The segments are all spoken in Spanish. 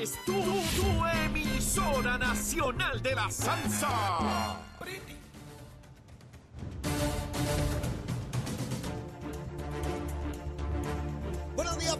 Es tu, emisora nacional de la salsa.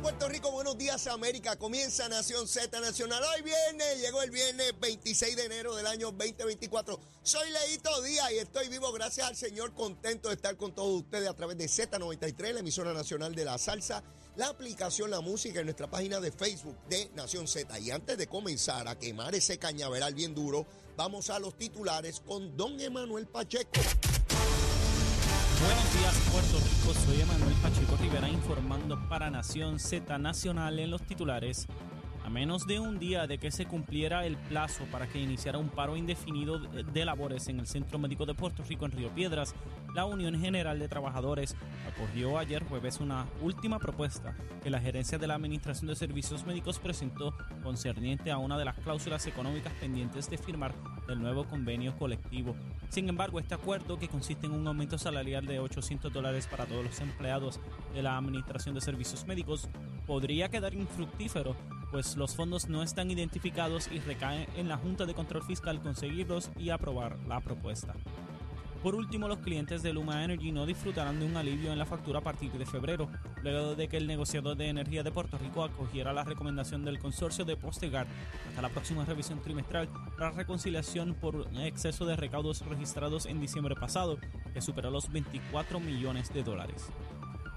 Puerto Rico, buenos días América. Comienza Nación Z Nacional. Hoy viernes, llegó el viernes 26 de enero del año 2024. Soy Leito Díaz y estoy vivo gracias al Señor, contento de estar con todos ustedes a través de Z93, la emisora nacional de la salsa, la aplicación La Música en nuestra página de Facebook de Nación Z. Y antes de comenzar a quemar ese cañaveral bien duro, vamos a los titulares con Don Emanuel Pacheco. Buenos días Puerto Rico, soy Emanuel Pacheco Rivera informando para Nación Z Nacional en los titulares. A menos de un día de que se cumpliera el plazo para que iniciara un paro indefinido de labores en el Centro Médico de Puerto Rico en Río Piedras, la Unión General de Trabajadores acogió ayer jueves una última propuesta que la gerencia de la Administración de Servicios Médicos presentó concerniente a una de las cláusulas económicas pendientes de firmar del nuevo convenio colectivo. Sin embargo, este acuerdo, que consiste en un aumento salarial de 800 dólares para todos los empleados de la Administración de Servicios Médicos, podría quedar infructífero, pues los fondos no están identificados y recaen en la Junta de Control Fiscal conseguirlos y aprobar la propuesta. Por último, los clientes de Luma Energy no disfrutarán de un alivio en la factura a partir de febrero, luego de que el negociador de energía de Puerto Rico acogiera la recomendación del consorcio de postergar hasta la próxima revisión trimestral la reconciliación por exceso de recaudos registrados en diciembre pasado, que superó los 24 millones de dólares.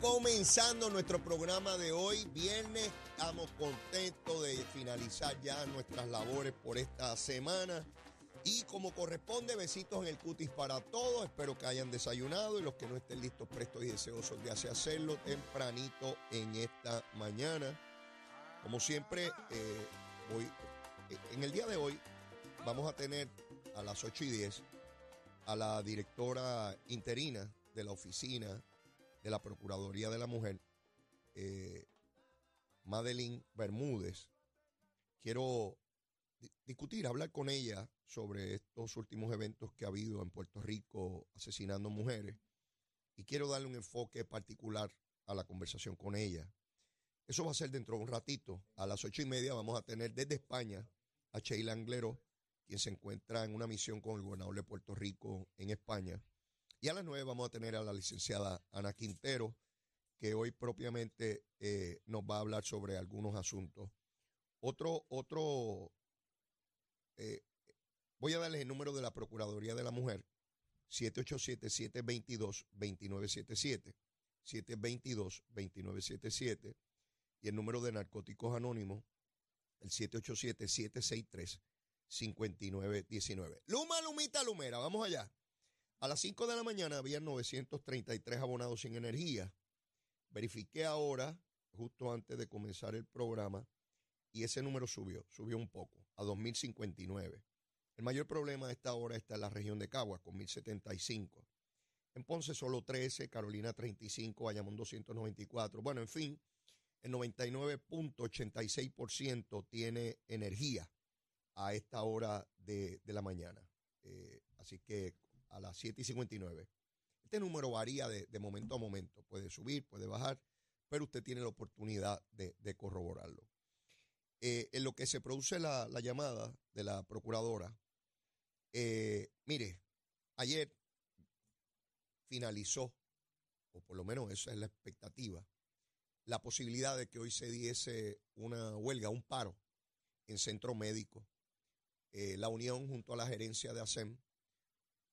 comenzando nuestro programa de hoy, viernes, estamos contentos de finalizar ya nuestras labores por esta semana. Y como corresponde, besitos en el cutis para todos. Espero que hayan desayunado y los que no estén listos, prestos y deseosos de hacer hacerlo tempranito en esta mañana. Como siempre, eh, hoy, eh, en el día de hoy vamos a tener a las 8 y 10 a la directora interina de la oficina de la Procuraduría de la Mujer, eh, Madeline Bermúdez. Quiero di- discutir, hablar con ella sobre estos últimos eventos que ha habido en Puerto Rico asesinando mujeres y quiero darle un enfoque particular a la conversación con ella. Eso va a ser dentro de un ratito. A las ocho y media vamos a tener desde España a Sheila Anglero, quien se encuentra en una misión con el gobernador de Puerto Rico en España. Y a las nueve vamos a tener a la licenciada Ana Quintero, que hoy propiamente eh, nos va a hablar sobre algunos asuntos. Otro, otro, eh, voy a darles el número de la Procuraduría de la Mujer, 787-722-2977, 722-2977, y el número de Narcóticos Anónimos, el 787-763-5919. Luma, Lumita, Lumera, vamos allá. A las 5 de la mañana había 933 abonados sin energía. Verifiqué ahora, justo antes de comenzar el programa, y ese número subió, subió un poco, a 2059. El mayor problema a esta hora está en la región de Caguas, con 1075. En Ponce solo 13, Carolina 35, Bayamón 294. Bueno, en fin, el 99.86% tiene energía a esta hora de, de la mañana. Eh, así que a las 7 y 59. Este número varía de, de momento a momento. Puede subir, puede bajar, pero usted tiene la oportunidad de, de corroborarlo. Eh, en lo que se produce la, la llamada de la procuradora, eh, mire, ayer finalizó, o por lo menos esa es la expectativa, la posibilidad de que hoy se diese una huelga, un paro en centro médico. Eh, la unión junto a la gerencia de ASEM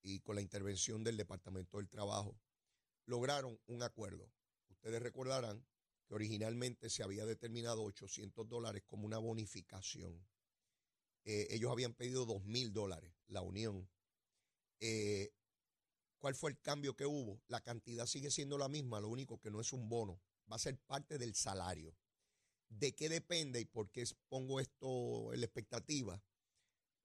y con la intervención del Departamento del Trabajo, lograron un acuerdo. Ustedes recordarán que originalmente se había determinado 800 dólares como una bonificación. Eh, ellos habían pedido 2 mil dólares, la Unión. Eh, ¿Cuál fue el cambio que hubo? La cantidad sigue siendo la misma, lo único que no es un bono, va a ser parte del salario. ¿De qué depende y por qué pongo esto en la expectativa?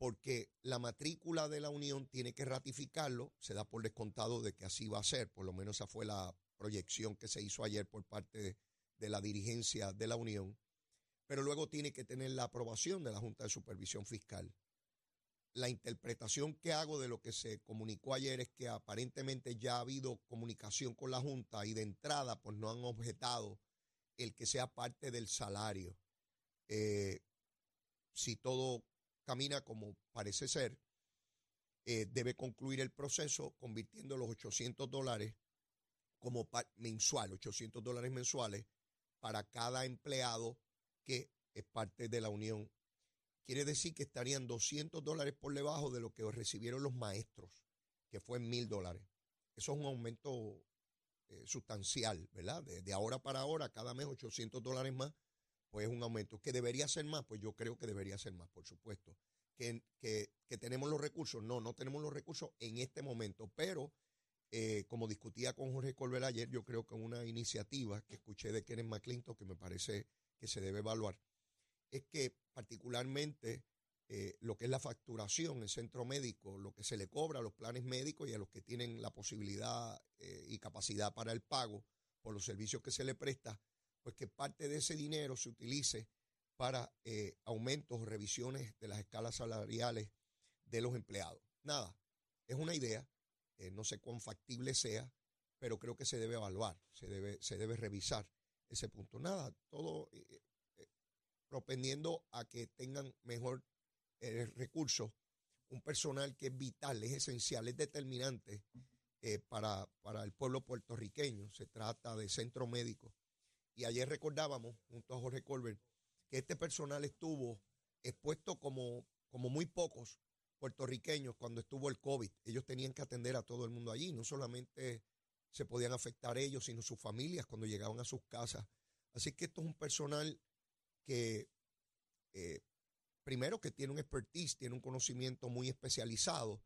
Porque la matrícula de la Unión tiene que ratificarlo, se da por descontado de que así va a ser, por lo menos esa fue la proyección que se hizo ayer por parte de, la dirigencia de la Unión, pero luego tiene que tener la aprobación de la Junta de Supervisión Fiscal. La interpretación que hago de lo que se comunicó ayer es que aparentemente ya ha habido comunicación con la Junta y de entrada pues no han objetado el que sea parte del salario. Eh, si todo camina como parece ser, eh, debe concluir el proceso convirtiendo los 800 dólares como mensual, 800 dólares mensuales para cada empleado que es parte de la unión. Quiere decir que estarían 200 dólares por debajo de lo que recibieron los maestros, que fue mil dólares. Eso es un aumento eh, sustancial, ¿verdad? De, ahora para ahora, cada mes 800 dólares más, pues es un aumento. ¿Que debería ser más? Pues yo creo que debería ser más, por supuesto. Que, que, tenemos los recursos. No, no tenemos los recursos en este momento, pero eh, como discutía con Jorge Colbert ayer, yo creo que una iniciativa que escuché de Kenneth McClinton, que me parece que se debe evaluar, es que particularmente eh, lo que es la facturación en centro médico, lo que se le cobra a los planes médicos y a los que tienen la posibilidad eh, y capacidad para el pago por los servicios que se le presta, pues que parte de ese dinero se utilice para eh, aumentos o revisiones de las escalas salariales de los empleados. Nada, es una idea, no sé cuán factible sea, pero creo que se debe evaluar, se debe, se debe revisar ese punto. Nada, todo propendiendo a que tengan mejor eh, recursos, un personal que es vital, es esencial, es determinante eh, para, para el pueblo puertorriqueño. Se trata de centro médico. Y ayer recordábamos, junto a Jorge Colbert, que este personal estuvo expuesto como, como muy pocos puertorriqueños cuando estuvo el COVID. Ellos tenían que atender a todo el mundo allí. No solamente se podían afectar ellos, sino sus familias cuando llegaban a sus casas. Así que esto es un personal que eh, primero que tiene un expertise, tiene un conocimiento muy especializado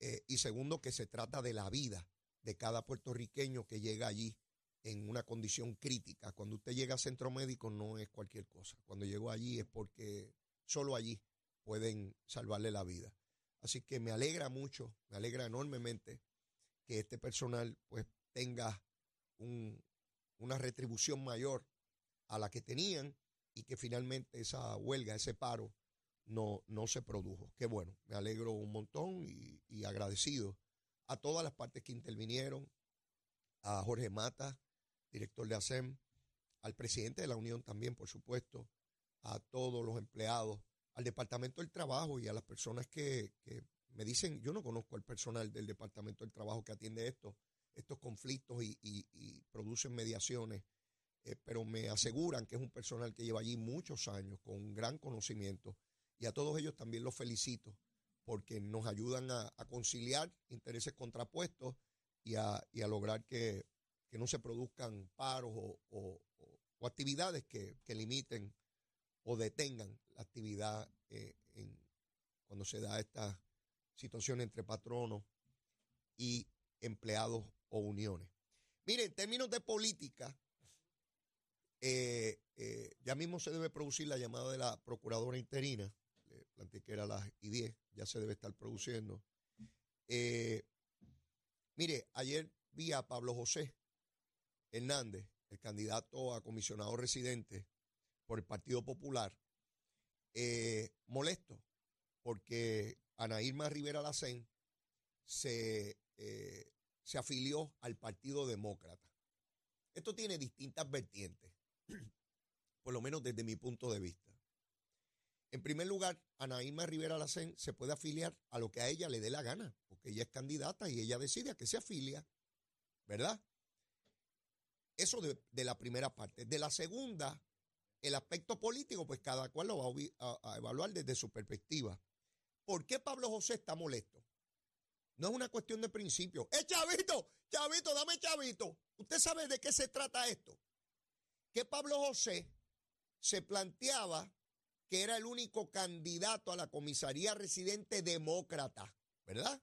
eh, y segundo que se trata de la vida de cada puertorriqueño que llega allí en una condición crítica. Cuando usted llega a centro médico no es cualquier cosa. Cuando llegó allí es porque solo allí pueden salvarle la vida. Así que me alegra mucho, me alegra enormemente que este personal pues tenga una retribución mayor a la que tenían y que finalmente esa huelga, ese paro, no, no se produjo. Qué bueno, me alegro un montón y, agradecido a todas las partes que intervinieron, a Jorge Mata, director de ASEM, al presidente de la Unión también, por supuesto, a todos los empleados, al Departamento del Trabajo y a las personas que, me dicen, yo no conozco al personal del Departamento del Trabajo que atiende esto, estos conflictos y, y producen mediaciones, eh, pero me aseguran que es un personal que lleva allí muchos años con gran conocimiento y a todos ellos también los felicito porque nos ayudan a, conciliar intereses contrapuestos y a, lograr que, no se produzcan paros o, actividades que, limiten o detengan la actividad eh, cuando se da esta situación entre patronos y empleados o uniones. Miren, en términos de política, eh, ya mismo se debe producir la llamada de la procuradora interina planteé que era las y 10, ya se debe estar produciendo. Eh, mire, ayer vi a Pablo José Hernández, el candidato a comisionado residente por el Partido Popular, eh, molesto porque Ana Irma Rivera Lacén se, eh, se afilió al Partido Demócrata. Esto tiene distintas vertientes, por lo menos desde mi punto de vista. En primer lugar, Anaíma Rivera Lacén se puede afiliar a lo que a ella le dé la gana, porque ella es candidata y ella decide a qué se afilia, ¿verdad? Eso de, la primera parte. De la segunda, el aspecto político, pues cada cual lo va a, evaluar desde su perspectiva. ¿Por qué Pablo José está molesto? No es una cuestión de principio. ¡Eh, chavito! Chavito, dame chavito. ¿Usted sabe de qué se trata esto? Que Pablo José se planteaba que era el único candidato a la comisaría residente demócrata, ¿verdad?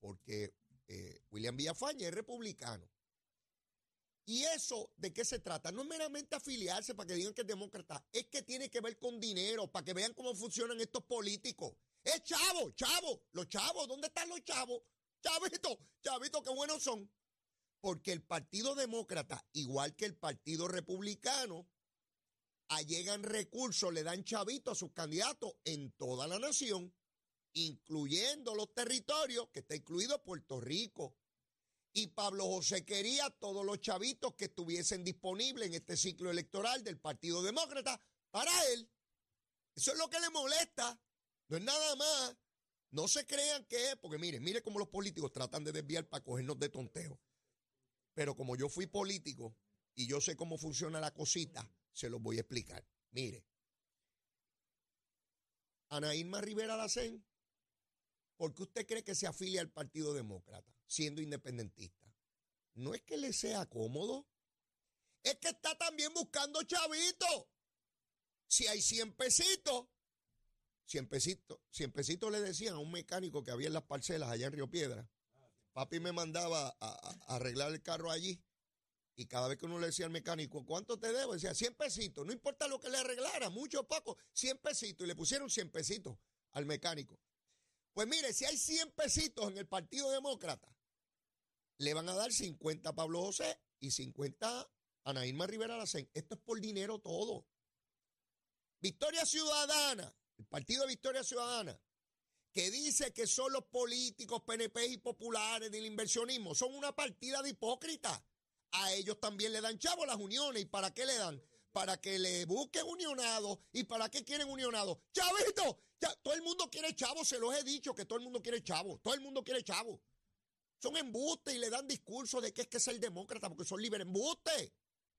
Porque eh, William Villafaña es republicano. ¿Y eso de qué se trata? No es meramente afiliarse para que digan que es demócrata, es que tiene que ver con dinero, para que vean cómo funcionan estos políticos. Es chavo, chavo, los chavos, ¿dónde están los chavos? Chavito, chavito, qué buenos son. Porque el Partido Demócrata, igual que el Partido Republicano, allegan recursos, le dan chavitos a sus candidatos en toda la nación, incluyendo los territorios, que está incluido Puerto Rico. Y Pablo José quería todos los chavitos que estuviesen disponibles en este ciclo electoral del Partido Demócrata para él. Eso es lo que le molesta. No es nada más. No se crean que es, porque miren, miren cómo los políticos tratan de desviar para cogernos de tonteo. Pero como yo fui político y yo sé cómo funciona la cosita, se los voy a explicar. Mire, Ana Irma Rivera Lacén, ¿por qué usted cree que se afilia al Partido Demócrata siendo independentista? No es que le sea cómodo, es que está también buscando chavitos. Si hay 100 pesitos, 100 pesitos, 100 pesitos le decían a un mecánico que había en las parcelas allá en Río Piedra. Papi me mandaba a, a arreglar el carro allí y cada vez que uno le decía al mecánico, ¿cuánto te debo? Decía, 100 pesitos. No importa lo que le arreglara, mucho o poco, 100 pesitos. Y le pusieron 100 pesitos al mecánico. Pues mire, si hay 100 pesitos en el Partido Demócrata, le van a dar 50 a Pablo José y 50 a Rivera Lacén. Esto es por dinero todo. Victoria Ciudadana, el Partido de Victoria Ciudadana, que dice que son los políticos PNP y populares del inversionismo, son una partida de hipócritas a ellos también le dan chavo las uniones. ¿Y para qué le dan? Para que le busquen unionados. ¿Y para qué quieren unionados? ¡Chavito! todo el mundo quiere chavo, se los he dicho que todo el mundo quiere chavo. Todo el mundo quiere chavo. Son embustes y le dan discurso de que es que es el demócrata porque son libres. ¡Embuste!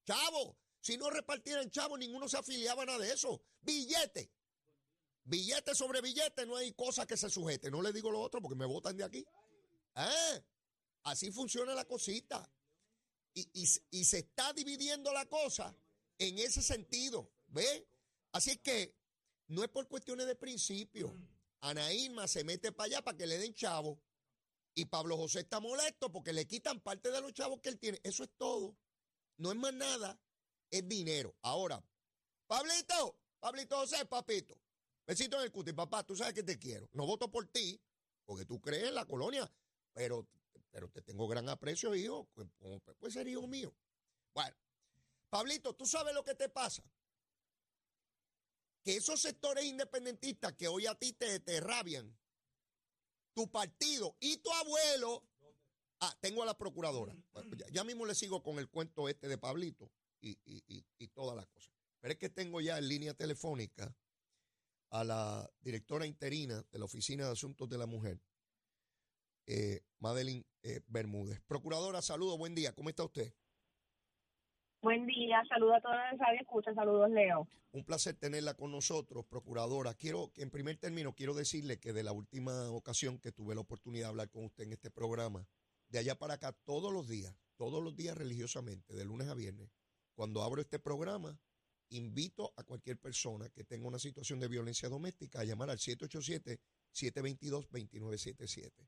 ¡Chavo! Si no repartieran chavo, ninguno se afiliaba a nada de eso. Billete. Billete sobre billete, no hay cosa que se sujete. No le digo lo otro porque me votan de aquí. ¿Eh? Así funciona la cosita y, se está dividiendo la cosa en ese sentido. ¿Ve? Así es que no es por cuestiones de principio. Ana se mete para allá para que le den chavo. Y Pablo José está molesto porque le quitan parte de los chavos que él tiene. Eso es todo. No es más nada. Es dinero. Ahora, Pablito, Pablito José, papito. Besito en el cuti, papá, tú sabes que te quiero. No voto por ti, porque tú crees en la colonia, pero pero te tengo gran aprecio, hijo, puede ser hijo mío. Bueno, Pablito, ¿tú sabes lo que te pasa? Que esos sectores independentistas que hoy a ti te, te rabian, tu partido y tu abuelo. Ah, tengo a la procuradora. ya, mismo le sigo con el cuento este de Pablito y, y, y todas las cosas. Pero es que tengo ya en línea telefónica a la directora interina de la Oficina de Asuntos de la Mujer, eh, Madeline eh, Bermúdez. Procuradora, saludos, buen día, ¿cómo está usted? Buen día, saludos a todos los que escucha, saludos Leo. Un placer tenerla con nosotros, procuradora. Quiero, en primer término, quiero decirle que de la última ocasión que tuve la oportunidad de hablar con usted en este programa, de allá para acá, todos los días, todos los días religiosamente, de lunes a viernes, cuando abro este programa, invito a cualquier persona que tenga una situación de violencia doméstica a llamar al 787-722-2977.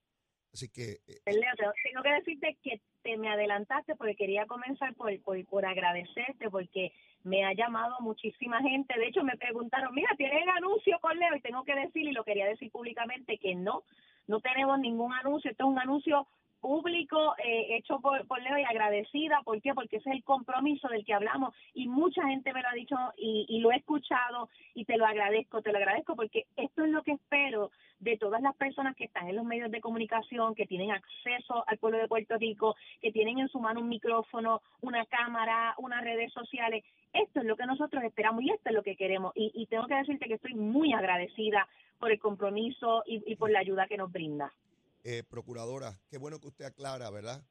Así que... Eh, eh, Leo, tengo que decirte que te me adelantaste porque quería comenzar por, por, por agradecerte porque me ha llamado muchísima gente. De hecho, me preguntaron, mira, ¿tienen anuncio con Leo? Y tengo que decir, y lo quería decir públicamente, que no, no tenemos ningún anuncio. Esto es un anuncio público eh, hecho por, por Leo y agradecida. ¿Por qué? Porque ese es el compromiso del que hablamos y mucha gente me lo ha dicho y, y lo he escuchado y te lo agradezco, te lo agradezco porque esto es lo que espero de todas las personas que están en los medios de comunicación, que tienen acceso al pueblo de Puerto Rico, que tienen en su mano un micrófono, una cámara, unas redes sociales. Esto es lo que nosotros esperamos y esto es lo que queremos. Y, y tengo que decirte que estoy muy agradecida por el compromiso y, y por la ayuda que nos brinda. Eh, procuradora, qué bueno que usted aclara, ¿verdad?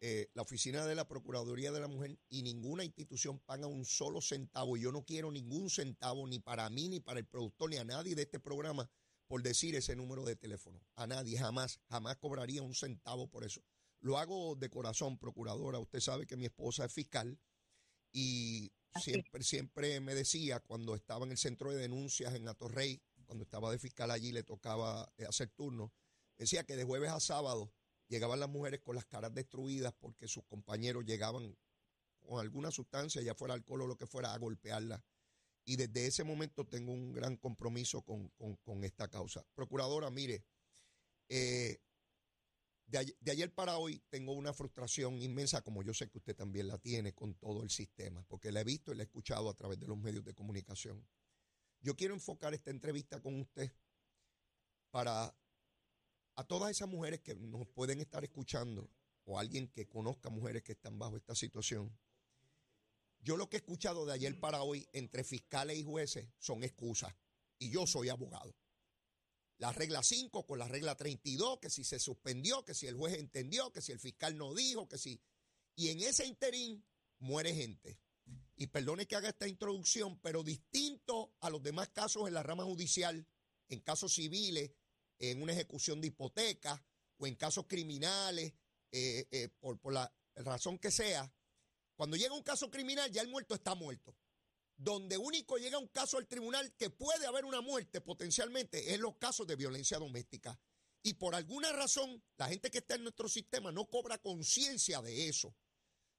Eh, la oficina de la Procuraduría de la Mujer y ninguna institución paga un solo centavo. Y yo no quiero ningún centavo ni para mí, ni para el productor, ni a nadie de este programa por decir ese número de teléfono. A nadie, jamás, jamás cobraría un centavo por eso. Lo hago de corazón, procuradora. Usted sabe que mi esposa es fiscal y siempre, siempre me decía cuando estaba en el centro de denuncias en Atorrey, cuando estaba de fiscal allí, le tocaba eh, hacer turno, decía que de jueves a sábado llegaban las mujeres con las caras destruidas porque sus compañeros llegaban con alguna sustancia, ya fuera alcohol o lo que fuera, a golpearla. Y desde ese momento tengo un gran compromiso con, esta causa. Procuradora, mire, eh, de, ayer, para hoy tengo una frustración inmensa, como yo sé que usted también la tiene con todo el sistema, porque la he visto y la he escuchado a través de los medios de comunicación. Yo quiero enfocar esta entrevista con usted para a todas esas mujeres que nos pueden estar escuchando o alguien que conozca mujeres que están bajo esta situación. Yo lo que he escuchado de ayer para hoy entre fiscales y jueces son excusas. Y yo soy abogado la regla 5 con la regla 32, que si se suspendió, que si el juez entendió, que si el fiscal no dijo, que si... Y en ese interín muere gente. Y perdone que haga esta introducción, pero distinto a los demás casos en la rama judicial, en casos civiles, en una ejecución de hipoteca o en casos criminales, eh, eh, por, por la razón que sea, cuando llega un caso criminal ya el muerto está muerto donde único llega un caso al tribunal que puede haber una muerte potencialmente es los casos de violencia doméstica. Y por alguna razón, la gente que está en nuestro sistema no cobra conciencia de eso.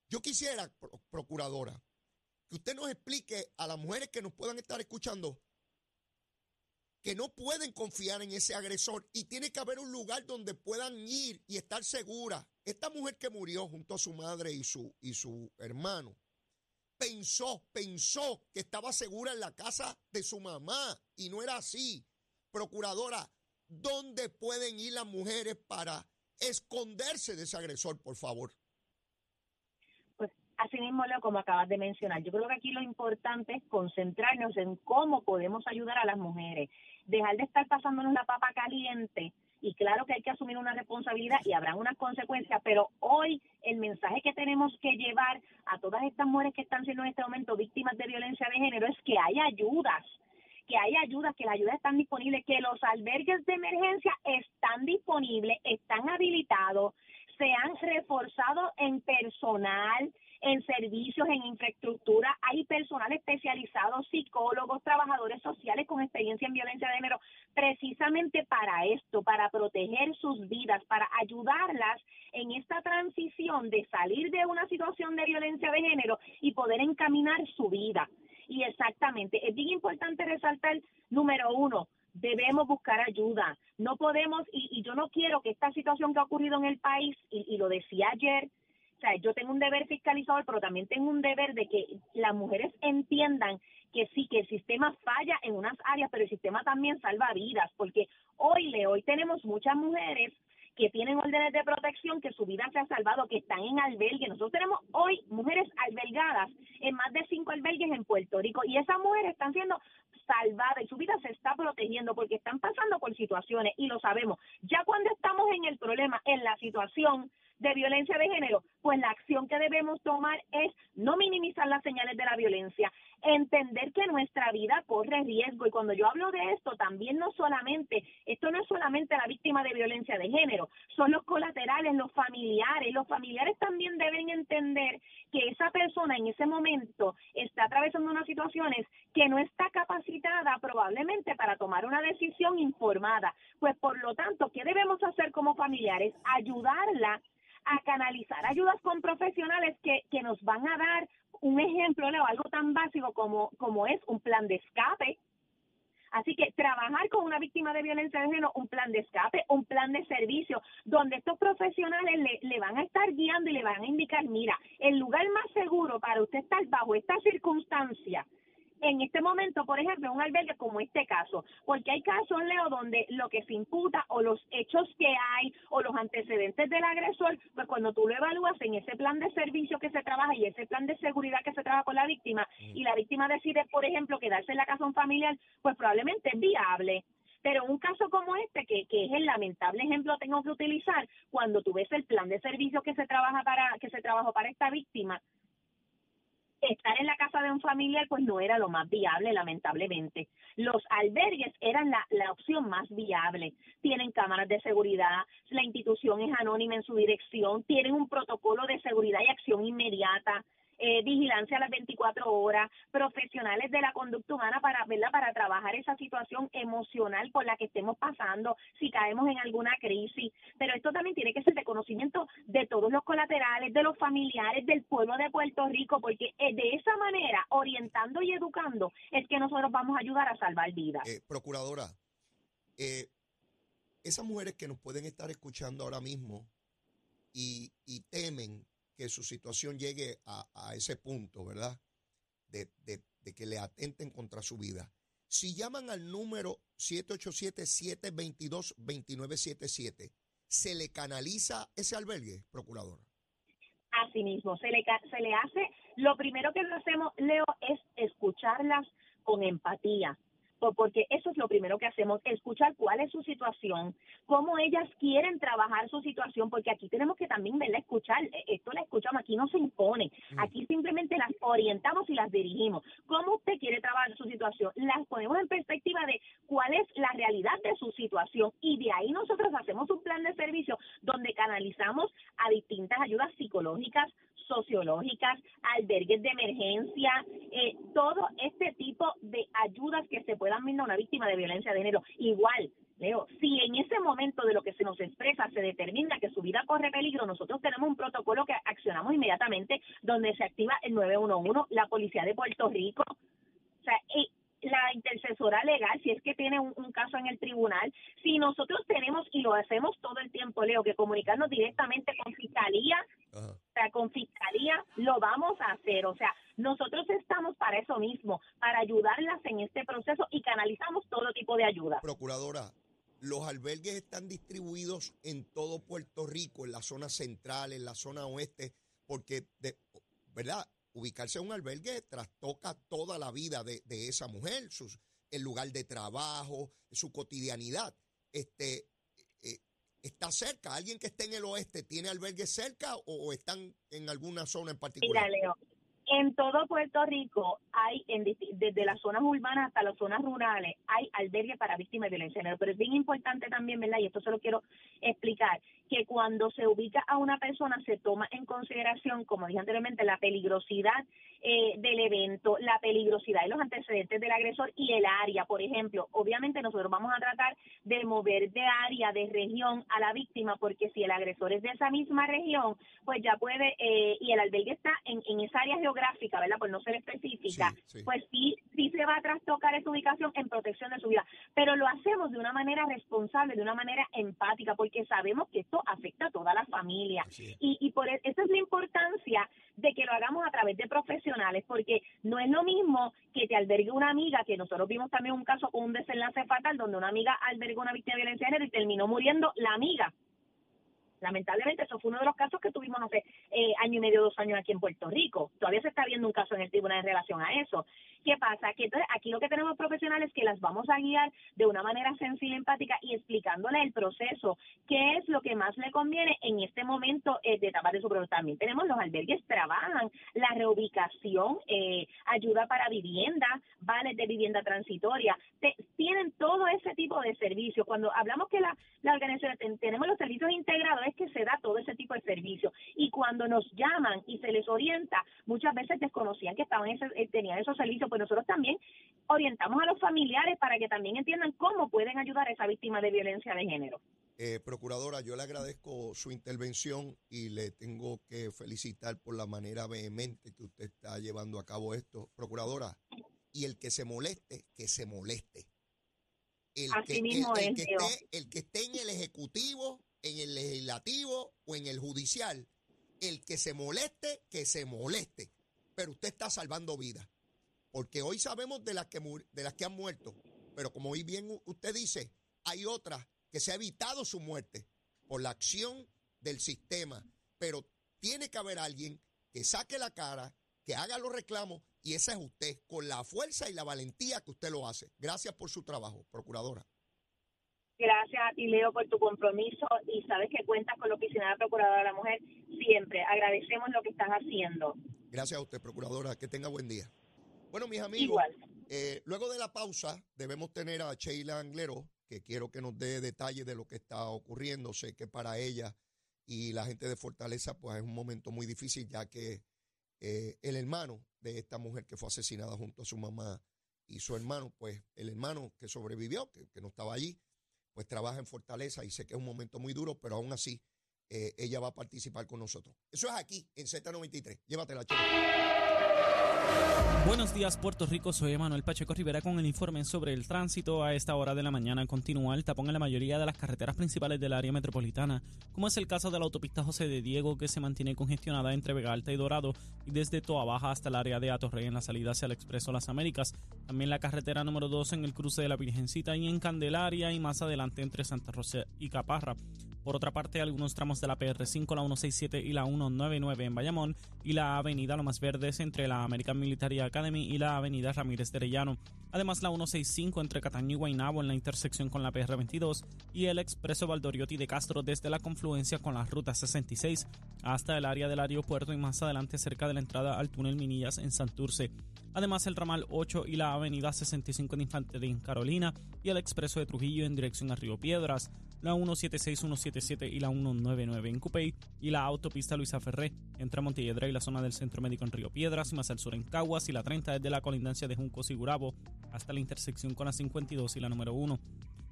Yo quisiera, procuradora, que usted nos explique a las mujeres que nos puedan estar escuchando que no pueden confiar en ese agresor y tiene que haber un lugar donde puedan ir y estar seguras. Esta mujer que murió junto a su madre y su, y su hermano, pensó, pensó que estaba segura en la casa de su mamá y no era así. Procuradora, ¿dónde pueden ir las mujeres para esconderse de ese agresor, por favor? Pues así mismo, Leo, como acabas de mencionar, yo creo que aquí lo importante es concentrarnos en cómo podemos ayudar a las mujeres, dejar de estar pasándonos la papa caliente y claro que hay que asumir una responsabilidad y habrá unas consecuencias, pero hoy el mensaje que tenemos que llevar a todas estas mujeres que están siendo en este momento víctimas de violencia de género es que hay ayudas que hay ayudas, que las ayudas están disponibles, que los albergues de emergencia están disponibles, están habilitados, se han reforzado en personal, en servicios, en infraestructura, hay personal especializado, psicólogos, trabajadores sociales con experiencia en violencia de género, precisamente para esto, para proteger sus vidas, para ayudarlas en esta transición de salir de una situación de violencia de género y poder encaminar su vida. Y exactamente, es bien importante resaltar, número uno, debemos buscar ayuda. No podemos, y, yo no quiero que esta situación que ha ocurrido en el país, y lo decía ayer, o sea, yo tengo un deber fiscalizador, pero también tengo un deber de que las mujeres entiendan que sí, que el sistema falla en unas áreas, pero el sistema también salva vidas, porque hoy, le hoy tenemos muchas mujeres que tienen órdenes de protección, que su vida se ha salvado, que están en albergue. Nosotros tenemos hoy mujeres albergadas en más de cinco albergues en Puerto Rico y esas mujeres están siendo salvadas y su vida se está protegiendo porque están pasando por situaciones y lo sabemos. Ya cuando estamos en el problema, en la situación, de violencia de género, pues la acción que debemos tomar es no minimizar las señales de la violencia, entender que nuestra vida corre riesgo y cuando yo hablo de esto también no solamente, esto no es solamente la víctima de violencia de género, son los colaterales, los familiares, los familiares también deben entender que esa persona en ese momento está atravesando unas situaciones que no está capacitada probablemente para tomar una decisión informada. Pues por lo tanto, ¿qué debemos hacer como familiares? Ayudarla a canalizar ayudas con profesionales que, que nos van a dar un ejemplo, Leo, algo tan básico como, como es un plan de escape. Así que trabajar con una víctima de violencia de género, un plan de escape, un plan de servicio, donde estos profesionales le, le van a estar guiando y le van a indicar, mira, el lugar más seguro para usted estar bajo esta circunstancia en este momento, por ejemplo, un albergue como este caso, porque hay casos, Leo, donde lo que se imputa o los hechos que hay o los antecedentes del agresor, pues cuando tú lo evalúas en ese plan de servicio que se trabaja y ese plan de seguridad que se trabaja con la víctima y la víctima decide, por ejemplo, quedarse en la casa un familiar, pues probablemente es viable. Pero un caso como este, que, que es el lamentable ejemplo tengo que utilizar, cuando tú ves el plan de servicio que se trabaja para que se trabajó para esta víctima, estar en la casa de un familiar pues no era lo más viable, lamentablemente. Los albergues eran la, la opción más viable. Tienen cámaras de seguridad, la institución es anónima en su dirección, tienen un protocolo de seguridad y acción inmediata, eh, vigilancia a las 24 horas, profesionales de la conducta humana para, ¿verdad? para trabajar esa situación emocional por la que estemos pasando, si caemos en alguna crisis. Pero esto también tiene que ser de conocimiento de todos los colaterales, de los familiares, del pueblo de Puerto Rico, porque eh, de esa manera, orientando y educando, es que nosotros vamos a ayudar a salvar vidas. Eh, procuradora, eh, esas mujeres que nos pueden estar escuchando ahora mismo y, y temen que su situación llegue a, ese punto, ¿verdad? De, de, de, que le atenten contra su vida. Si llaman al número 787-722-2977, ¿se le canaliza ese albergue, procuradora? Así mismo, se le, se le hace, lo primero que hacemos, Leo, es escucharlas con empatía, porque eso es lo primero que hacemos, escuchar cuál es su situación, cómo ellas quieren trabajar su situación, porque aquí tenemos que también verla escuchar, e, esto la escuchamos, aquí no se impone, mm. aquí simplemente las orientamos y las dirigimos. ¿Cómo usted quiere trabajar su situación? Las ponemos en perspectiva de cuál es la realidad de su situación y de ahí nosotros hacemos un plan de servicio donde canalizamos a distintas ayudas psicológicas, sociológicas, albergues de emergencia, eh, todo este tipo de ayudas que se puedan brindar a una víctima de violencia de género. Igual, Leo, si en ese momento de lo que se nos expresa se determina que su vida corre peligro, nosotros tenemos un protocolo que accionamos inmediatamente donde se activa el 911, la Policía de Puerto Rico. O sea, y la intercesora legal, si es que tiene un, caso en el tribunal, si nosotros tenemos y lo hacemos todo el tiempo, Leo, que comunicarnos directamente con fiscalía, o sea, con fiscalía, lo vamos a hacer. O sea, nosotros estamos para eso mismo, para ayudarlas en este proceso y canalizamos todo tipo de ayuda. Procuradora, los albergues están distribuidos en todo Puerto Rico, en la zona central, en la zona oeste, porque, de, ¿verdad? Ubicarse en un albergue trastoca toda la vida de, esa mujer, sus, el lugar de trabajo, su cotidianidad. Este, eh, ¿Está cerca? ¿Alguien que esté en el oeste tiene albergue cerca o, están en alguna zona en particular? Mira, Leo, en todo Puerto Rico hay, desde las zonas urbanas hasta las zonas rurales, hay albergues para víctimas de violencia de género. Pero es bien importante también, ¿verdad? Y esto se lo quiero explicar, que cuando se ubica a una persona se toma en consideración, como dije anteriormente, la peligrosidad eh, del evento, la peligrosidad de los antecedentes del agresor y el área. Por ejemplo, obviamente nosotros vamos a tratar de mover de área, de región a la víctima, porque si el agresor es de esa misma región, pues ya puede, eh, y el albergue está en, en esa área geográfica, ¿verdad? Por no ser específica, pues sí, sí se va a trastocar esa ubicación en protección de su vida. Pero lo hacemos de una manera responsable, de una manera empática, porque sabemos que esto afecta a toda la familia. Y, y por e, eso es la importancia de que lo hagamos a través de profesionales, porque no es lo mismo que te albergue una amiga, que nosotros vimos también un caso con un desenlace fatal donde una amiga albergó una víctima de violencia de género y terminó muriendo la amiga Lamentablemente, eso fue uno de los casos que tuvimos hace eh, año y medio, dos años aquí en Puerto Rico. Todavía se está viendo un caso en el tribunal en relación a eso. ¿Qué pasa? Que aquí lo que tenemos profesionales que las vamos a guiar de una manera sencilla, empática y explicándole el proceso, qué es lo que más le conviene en este momento eh, de etapa de su También tenemos los albergues, trabajan la reubicación, eh, ayuda para vivienda, vales de vivienda transitoria, tienen todo ese tipo de servicios. Cuando hablamos que la, la organización tenemos los servicios integrados, es que se da todo ese tipo de servicio. Y cuando nos llaman y se les orienta, muchas veces desconocían que estaban ese, eh, tenían esos servicios, pues nosotros también orientamos a los familiares para que también entiendan cómo pueden ayudar a esa víctima de violencia de género. Eh, procuradora, yo le agradezco su intervención y le tengo que felicitar por la manera vehemente que usted está llevando a cabo esto. Procuradora, y el que se moleste, que se moleste. El, que, esté, el que esté en el Ejecutivo en el legislativo o en el judicial. El que se moleste, que se moleste. Pero usted está salvando vidas. Porque hoy sabemos de las que, de las que han muerto. Pero como hoy bien usted dice, hay otras que se ha evitado su muerte por la acción del sistema. Pero tiene que haber alguien que saque la cara, que haga los reclamos, y ese es usted, con la fuerza y la valentía que usted lo hace. Gracias por su trabajo, procuradora. Gracias a ti, Leo, por tu compromiso y sabes que cuentas con la Oficina de la Procuradora de la Mujer siempre. Agradecemos lo que estás haciendo. Gracias a usted, procuradora. Que tenga buen día. Bueno, mis amigos, Igual. eh, luego de la pausa debemos tener a Sheila Anglero, que quiero que nos dé detalles de lo que está ocurriendo. Sé que para ella y la gente de Fortaleza, pues es un momento muy difícil, ya que eh, el hermano de esta mujer que fue asesinada junto a su mamá y su hermano, pues el hermano que sobrevivió, que, que no estaba allí, pues trabaja en Fortaleza y sé que es un momento muy duro, pero aún así eh, ella va a participar con nosotros. Eso es aquí, en Z93. Llévatela, Sheila. Buenos días, Puerto Rico. Soy Emanuel Pacheco Rivera con el informe sobre el tránsito. A esta hora de la mañana continúa el tapón en la mayoría de las carreteras principales del área metropolitana, como es el caso de la autopista José de Diego, que se mantiene congestionada entre Vega Alta y Dorado, y desde Toa Baja hasta el área de Atorrey en la salida hacia el Expreso Las Américas. También la carretera número 2 en el cruce de la Virgencita y en Candelaria, y más adelante entre Santa Rosa y Caparra. Por otra parte, algunos tramos de la PR5, la 167 y la 199 en Bayamón y la avenida Lomas Verdes entre la American Military Academy y la avenida Ramírez de Arellano. Además, la 165 entre Cataño y Guaynabo en la intersección con la PR22 y el expreso Valdoriotti de Castro desde la confluencia con la ruta 66 hasta el área del aeropuerto y más adelante cerca de la entrada al túnel Minillas en Santurce. Además, el ramal 8 y la avenida 65 de Infantería en Carolina y el expreso de Trujillo en dirección a Río Piedras, la 176, 177 y la 199 en Cupey y la autopista Luisa Ferré entre Montelledra y la zona del Centro Médico en Río Piedras y más al sur en Caguas y la 30 desde la colindancia de Juncos y Gurabo hasta la intersección con la 52 y la número 1.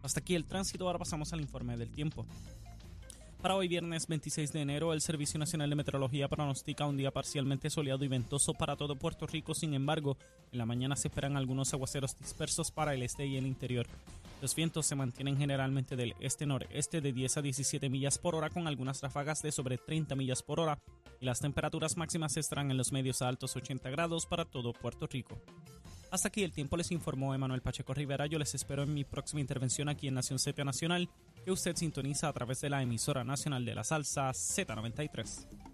Hasta aquí el tránsito, ahora pasamos al informe del tiempo. Para hoy viernes 26 de enero, el Servicio Nacional de Meteorología pronostica un día parcialmente soleado y ventoso para todo Puerto Rico. Sin embargo, en la mañana se esperan algunos aguaceros dispersos para el este y el interior. Los vientos se mantienen generalmente del este-noreste de 10 a 17 millas por hora con algunas ráfagas de sobre 30 millas por hora y las temperaturas máximas estarán en los medios a altos 80 grados para todo Puerto Rico. Hasta aquí el tiempo les informó Emanuel Pacheco Rivera. Yo les espero en mi próxima intervención aquí en Nación Z Nacional, que usted sintoniza a través de la emisora nacional de la salsa Z93.